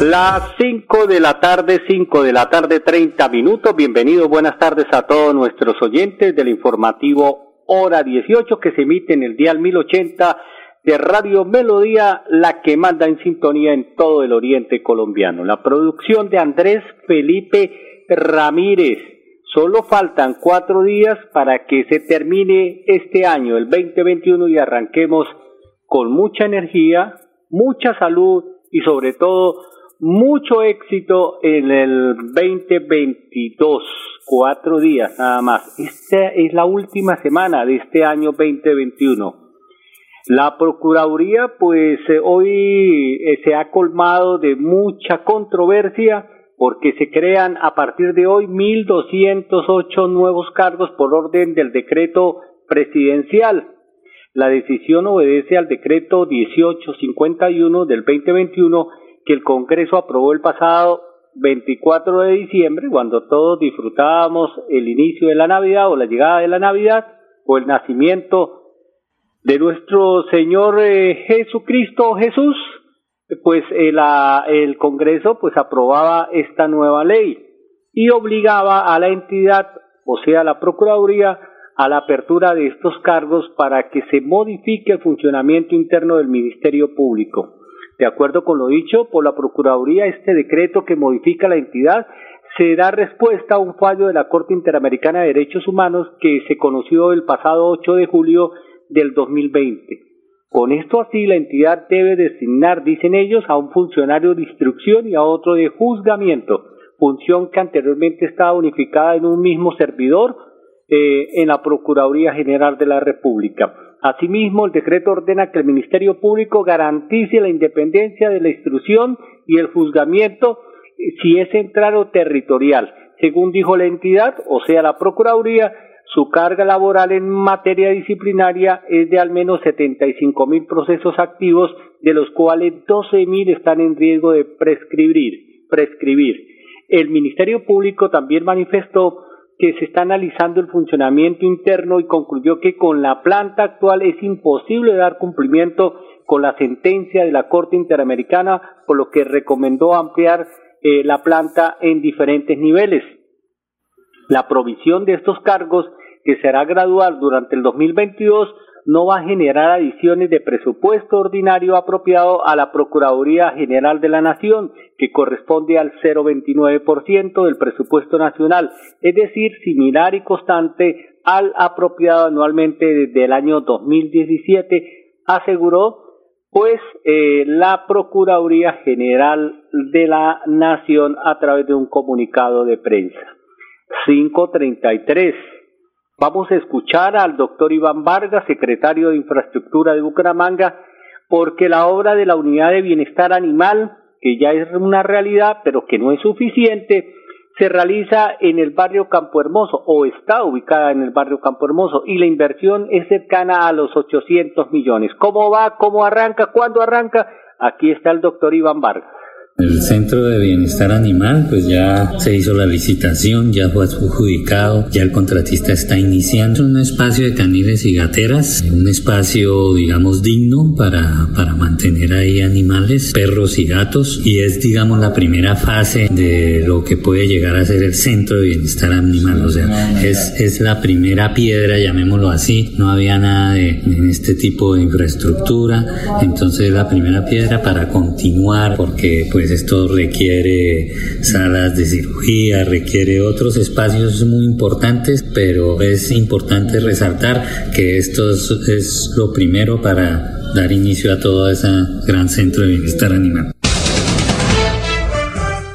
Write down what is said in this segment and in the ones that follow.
Las 5 de la tarde, 5 de la tarde, 30 minutos. Bienvenidos, buenas tardes a todos nuestros oyentes del informativo Hora 18 que se emite en el dial 1080 de Radio Melodía, la que manda en sintonía en todo el oriente colombiano. La producción de Andrés Felipe Ramírez. Solo faltan cuatro días para que se termine este año, el 2021, y arranquemos con mucha energía, mucha salud y sobre todo mucho éxito en el 2022, cuatro días nada más. Esta es la última semana de este año 2021. La Procuraduría, pues eh, hoy eh, se ha colmado de mucha controversia porque se crean a partir de hoy 1.208 nuevos cargos por orden del decreto presidencial. La decisión obedece al decreto 1851 del 2021 el Congreso aprobó el pasado 24 de diciembre, cuando todos disfrutábamos el inicio de la Navidad o la llegada de la Navidad o el nacimiento de nuestro Señor eh, Jesucristo Jesús, pues el, eh, el Congreso pues aprobaba esta nueva ley y obligaba a la entidad, o sea, la Procuraduría, a la apertura de estos cargos para que se modifique el funcionamiento interno del Ministerio Público. De acuerdo con lo dicho por la Procuraduría, este decreto que modifica la entidad se da respuesta a un fallo de la Corte Interamericana de Derechos Humanos que se conoció el pasado 8 de julio del 2020. Con esto así, la entidad debe designar, dicen ellos, a un funcionario de instrucción y a otro de juzgamiento, función que anteriormente estaba unificada en un mismo servidor eh, en la Procuraduría General de la República. Asimismo, el decreto ordena que el Ministerio Público garantice la independencia de la instrucción y el juzgamiento eh, si es central o territorial. Según dijo la entidad, o sea, la Procuraduría, su carga laboral en materia disciplinaria es de al menos 75 mil procesos activos, de los cuales 12 mil están en riesgo de prescribir. prescribir. El Ministerio Público también manifestó que se está analizando el funcionamiento interno y concluyó que con la planta actual es imposible dar cumplimiento con la sentencia de la Corte Interamericana, por lo que recomendó ampliar eh, la planta en diferentes niveles. La provisión de estos cargos, que será gradual durante el 2022, no va a generar adiciones de presupuesto ordinario apropiado a la Procuraduría General de la Nación, que corresponde al 0,29% del presupuesto nacional, es decir, similar y constante al apropiado anualmente desde el año 2017, aseguró pues eh, la Procuraduría General de la Nación a través de un comunicado de prensa. 533 Vamos a escuchar al doctor Iván Vargas, secretario de Infraestructura de Bucaramanga, porque la obra de la Unidad de Bienestar Animal, que ya es una realidad, pero que no es suficiente, se realiza en el barrio Campo Hermoso o está ubicada en el barrio Campo Hermoso y la inversión es cercana a los 800 millones. ¿Cómo va? ¿Cómo arranca? ¿Cuándo arranca? Aquí está el doctor Iván Vargas. El Centro de Bienestar Animal, pues ya se hizo la licitación, ya fue adjudicado, ya el contratista está iniciando. Un espacio de caniles y gateras, un espacio, digamos, digno para, para mantener ahí animales, perros y gatos, y es, digamos, la primera fase de lo que puede llegar a ser el Centro de Bienestar Animal, o sea, es, es la primera piedra, llamémoslo así, no había nada de, en este tipo de infraestructura, entonces es la primera piedra para continuar, porque pues pues esto requiere salas de cirugía, requiere otros espacios muy importantes, pero es importante resaltar que esto es, lo primero para dar inicio a todo ese gran centro de bienestar animal.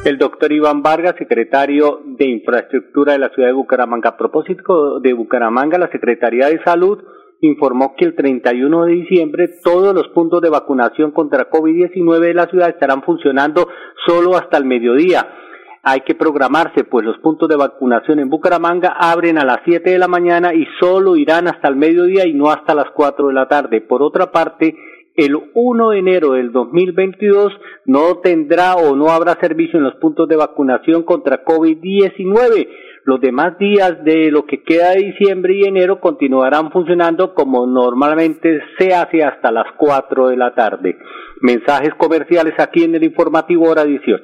El doctor Iván Vargas, secretario de Infraestructura de la ciudad de Bucaramanga. A propósito de Bucaramanga, la Secretaría de Salud informó que el 31 de diciembre todos los puntos de vacunación contra COVID-19 de la ciudad estarán funcionando solo hasta el mediodía. hay que programarse, pues los puntos de vacunación en Bucaramanga abren a las 7 de la mañana y solo irán hasta el mediodía y no hasta las 4 de la tarde. Por otra parte, el 1 de enero del 2022 no tendrá o no habrá servicio en los puntos de vacunación contra COVID-19. Los demás días de lo que queda de diciembre y enero continuarán funcionando como normalmente se hace hasta las 4 de la tarde. Mensajes comerciales aquí en el informativo hora 18.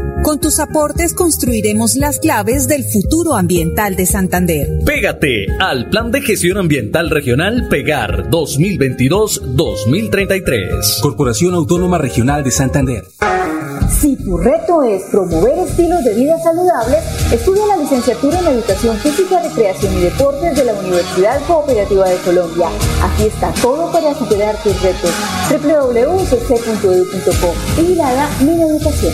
Con tus aportes construiremos las claves del futuro ambiental de Santander. Pégate al Plan de Gestión Ambiental Regional Pegar 2022-2033. Corporación Autónoma Regional de Santander. Si tu reto es promover estilos de vida saludables, estudia la licenciatura en Educación Física, Recreación y Deportes de la Universidad Cooperativa de Colombia. Aquí está todo para superar tus retos. www.cc.edu.co y Educación.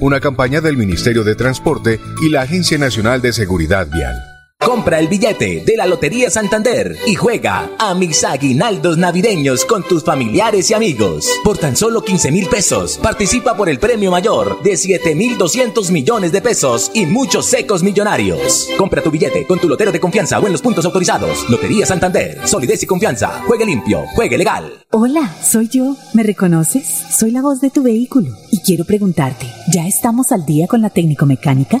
Una campaña del Ministerio de Transporte y la Agencia Nacional de Seguridad Vial. Compra el billete de la Lotería Santander y juega a mis aguinaldos navideños con tus familiares y amigos. Por tan solo 15 mil pesos, participa por el premio mayor de 7 mil 200 millones de pesos y muchos secos millonarios. Compra tu billete con tu lotero de confianza o en los puntos autorizados. Lotería Santander, solidez y confianza. Juegue limpio, juegue legal. Hola, soy yo. ¿Me reconoces? Soy la voz de tu vehículo y quiero preguntarte, ¿ya estamos al día con la técnico mecánica?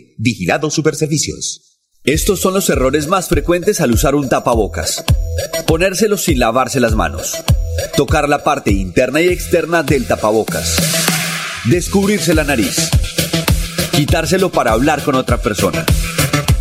Vigilado Superservicios. Estos son los errores más frecuentes al usar un tapabocas. Ponérselos sin lavarse las manos. Tocar la parte interna y externa del tapabocas. Descubrirse la nariz. Quitárselo para hablar con otra persona.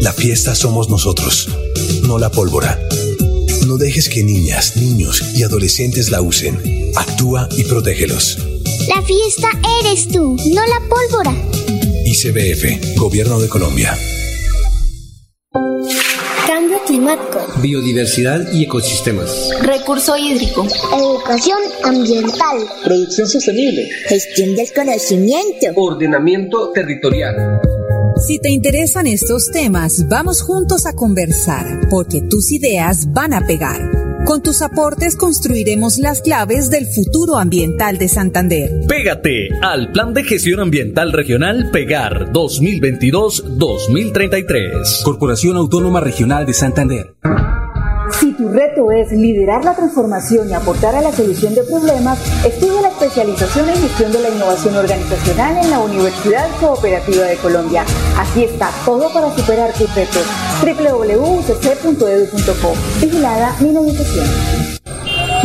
la fiesta somos nosotros, no la pólvora. No dejes que niñas, niños y adolescentes la usen. Actúa y protégelos. La fiesta eres tú, no la pólvora. ICBF, Gobierno de Colombia. Cambio climático. Biodiversidad y ecosistemas. Recurso hídrico. Educación ambiental. Producción sostenible. Gestión del conocimiento. Ordenamiento territorial. Si te interesan estos temas, vamos juntos a conversar, porque tus ideas van a pegar. Con tus aportes construiremos las claves del futuro ambiental de Santander. Pégate al Plan de Gestión Ambiental Regional Pegar 2022-2033. Corporación Autónoma Regional de Santander. Si tu reto es liderar la transformación y aportar a la solución de problemas, estudia especialización en gestión de la innovación organizacional en la Universidad Cooperativa de Colombia. Aquí está todo para superar tus retos. www.ucc.edu.co. Vigilada mi Educación.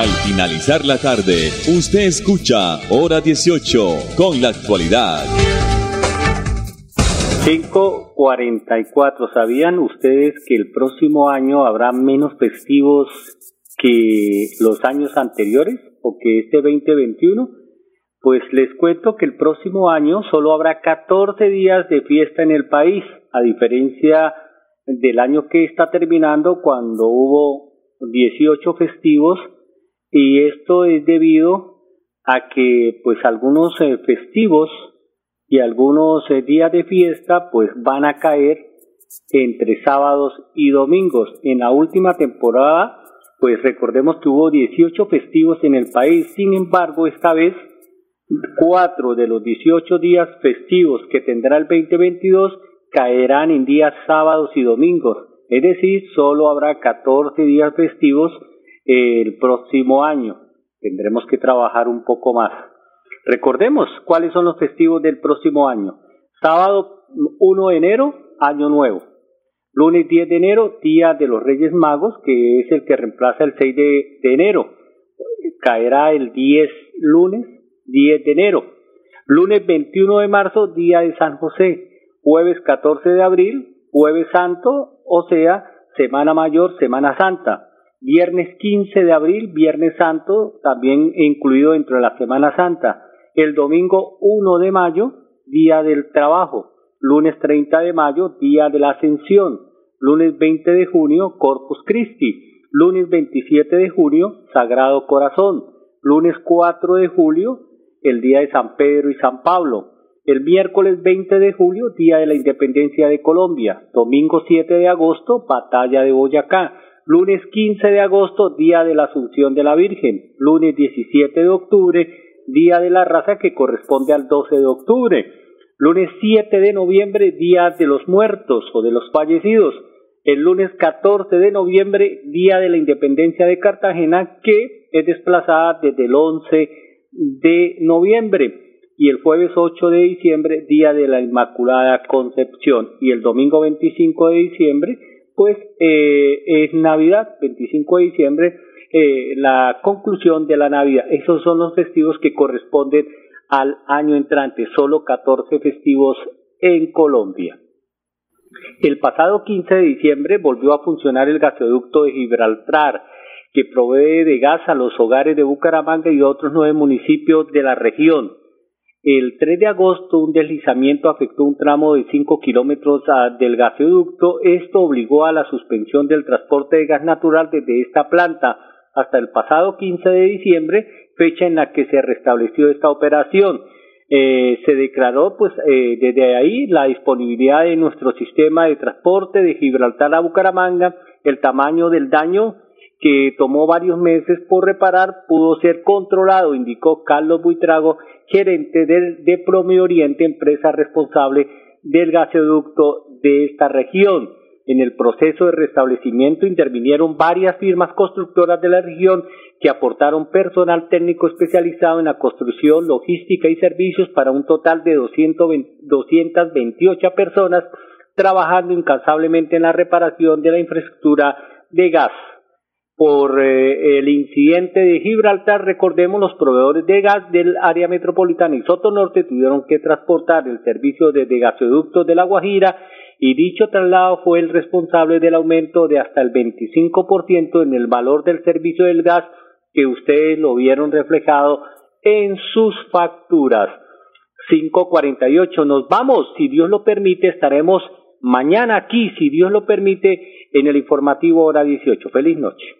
Al finalizar la tarde, usted escucha Hora 18 con la actualidad. 5.44. ¿Sabían ustedes que el próximo año habrá menos festivos que los años anteriores o que este 2021? Pues les cuento que el próximo año solo habrá 14 días de fiesta en el país, a diferencia del año que está terminando cuando hubo 18 festivos y esto es debido a que pues algunos festivos y algunos días de fiesta pues van a caer entre sábados y domingos. En la última temporada, pues recordemos que hubo 18 festivos en el país. Sin embargo, esta vez, cuatro de los 18 días festivos que tendrá el 2022 caerán en días sábados y domingos. Es decir, solo habrá 14 días festivos el próximo año. Tendremos que trabajar un poco más. Recordemos cuáles son los festivos del próximo año. Sábado 1 de enero, Año Nuevo. Lunes 10 de enero, Día de los Reyes Magos, que es el que reemplaza el 6 de, enero. Caerá el 10 lunes, 10 de enero. Lunes 21 de marzo, Día de San José. Jueves 14 de abril, Jueves Santo, o sea, Semana Mayor, Semana Santa. Viernes 15 de abril, Viernes Santo, también incluido dentro de la Semana Santa. El domingo 1 de mayo, Día del Trabajo. Lunes 30 de mayo, Día de la Ascensión. Lunes 20 de junio, Corpus Christi. Lunes 27 de junio, Sagrado Corazón. Lunes 4 de julio, el Día de San Pedro y San Pablo. El miércoles 20 de julio, Día de la Independencia de Colombia. Domingo 7 de agosto, Batalla de Boyacá. Lunes 15 de agosto, Día de la Asunción de la Virgen. Lunes 17 de octubre, Día de la Raza que corresponde al 12 de octubre. Lunes 7 de noviembre, Día de los Muertos o de los Fallecidos. El lunes 14 de noviembre, Día de la Independencia de Cartagena, que es desplazada desde el 11 de noviembre. Y el jueves 8 de diciembre, Día de la Inmaculada Concepción. Y el domingo 25 de diciembre, pues eh, es Navidad, 25 de diciembre, eh, la conclusión de la Navidad. Esos son los festivos que corresponden al año entrante, solo 14 festivos en Colombia. El pasado 15 de diciembre volvió a funcionar el gasoducto de Gibraltar, que provee de gas a los hogares de Bucaramanga y otros nueve municipios de la región. El 3 de agosto un deslizamiento afectó un tramo de 5 kilómetros del gasoducto. Esto obligó a la suspensión del transporte de gas natural desde esta planta hasta el pasado 15 de diciembre, fecha en la que se restableció esta operación. Eh, se declaró pues eh, desde ahí la disponibilidad de nuestro sistema de transporte de Gibraltar a Bucaramanga, el tamaño del daño que tomó varios meses por reparar pudo ser controlado, indicó Carlos Buitrago, gerente de, de Promi Oriente, empresa responsable del gasoducto de esta región. En el proceso de restablecimiento intervinieron varias firmas constructoras de la región que aportaron personal técnico especializado en la construcción, logística y servicios para un total de 220, 228 personas trabajando incansablemente en la reparación de la infraestructura de gas por eh, el incidente de Gibraltar, recordemos los proveedores de gas del área metropolitana y Soto Norte tuvieron que transportar el servicio desde gasoductos de La Guajira y dicho traslado fue el responsable del aumento de hasta el 25% en el valor del servicio del gas que ustedes lo vieron reflejado en sus facturas. 548, nos vamos, si Dios lo permite, estaremos mañana aquí, si Dios lo permite, en el informativo hora 18. Feliz noche.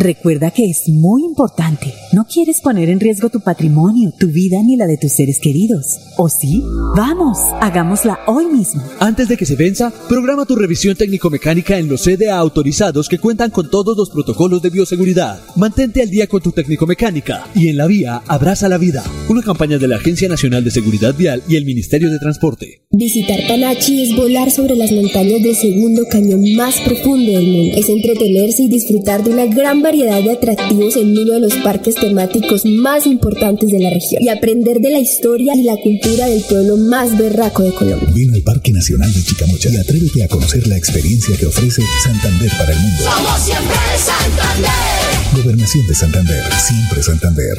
Recuerda que es muy importante. No quieres poner en riesgo tu patrimonio, tu vida ni la de tus seres queridos. ¿O sí? Vamos, hagámosla hoy mismo. Antes de que se venza, programa tu revisión técnico-mecánica en los CDA autorizados que cuentan con todos los protocolos de bioseguridad. Mantente al día con tu técnico-mecánica y en la vía abraza la vida. Una campaña de la Agencia Nacional de Seguridad Vial y el Ministerio de Transporte. Visitar Panachi es volar sobre las montañas del segundo cañón más profundo del mundo. Es entretenerse y disfrutar de una gran variedad de atractivos en uno de los parques temáticos más importantes de la región y aprender de la historia y la cultura del pueblo más berraco de Colombia. Ven al Parque Nacional de Chicamocha y atrévete a conocer la experiencia que ofrece Santander para el mundo. Somos siempre Santander. Gobernación de Santander, siempre Santander.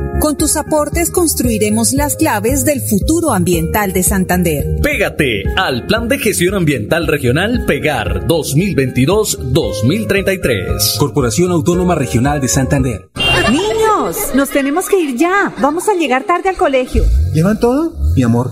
Con tus aportes construiremos las claves del futuro ambiental de Santander. Pégate al Plan de Gestión Ambiental Regional Pegar 2022-2033. Corporación Autónoma Regional de Santander. Niños, nos tenemos que ir ya. Vamos a llegar tarde al colegio. ¿Llevan todo? Mi amor,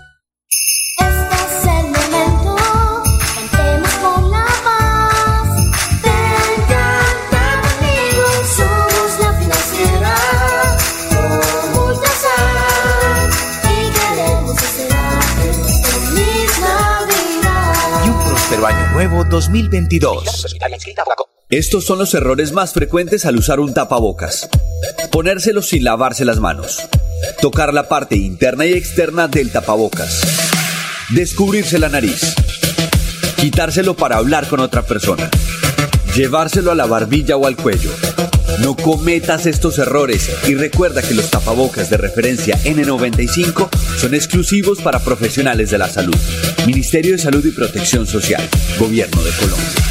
Nuevo 2022. Estos son los errores más frecuentes al usar un tapabocas. Ponérselo sin lavarse las manos. Tocar la parte interna y externa del tapabocas. Descubrirse la nariz. Quitárselo para hablar con otra persona. Llevárselo a la barbilla o al cuello. No cometas estos errores y recuerda que los tapabocas de referencia N95 son exclusivos para profesionales de la salud. Ministerio de Salud y Protección Social. Gobierno de Colombia.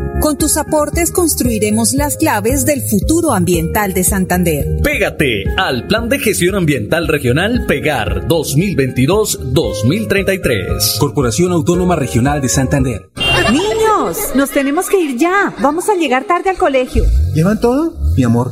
Con tus aportes construiremos las claves del futuro ambiental de Santander. Pégate al Plan de Gestión Ambiental Regional Pegar 2022-2033. Corporación Autónoma Regional de Santander. Niños, nos tenemos que ir ya. Vamos a llegar tarde al colegio. ¿Llevan todo? Mi amor,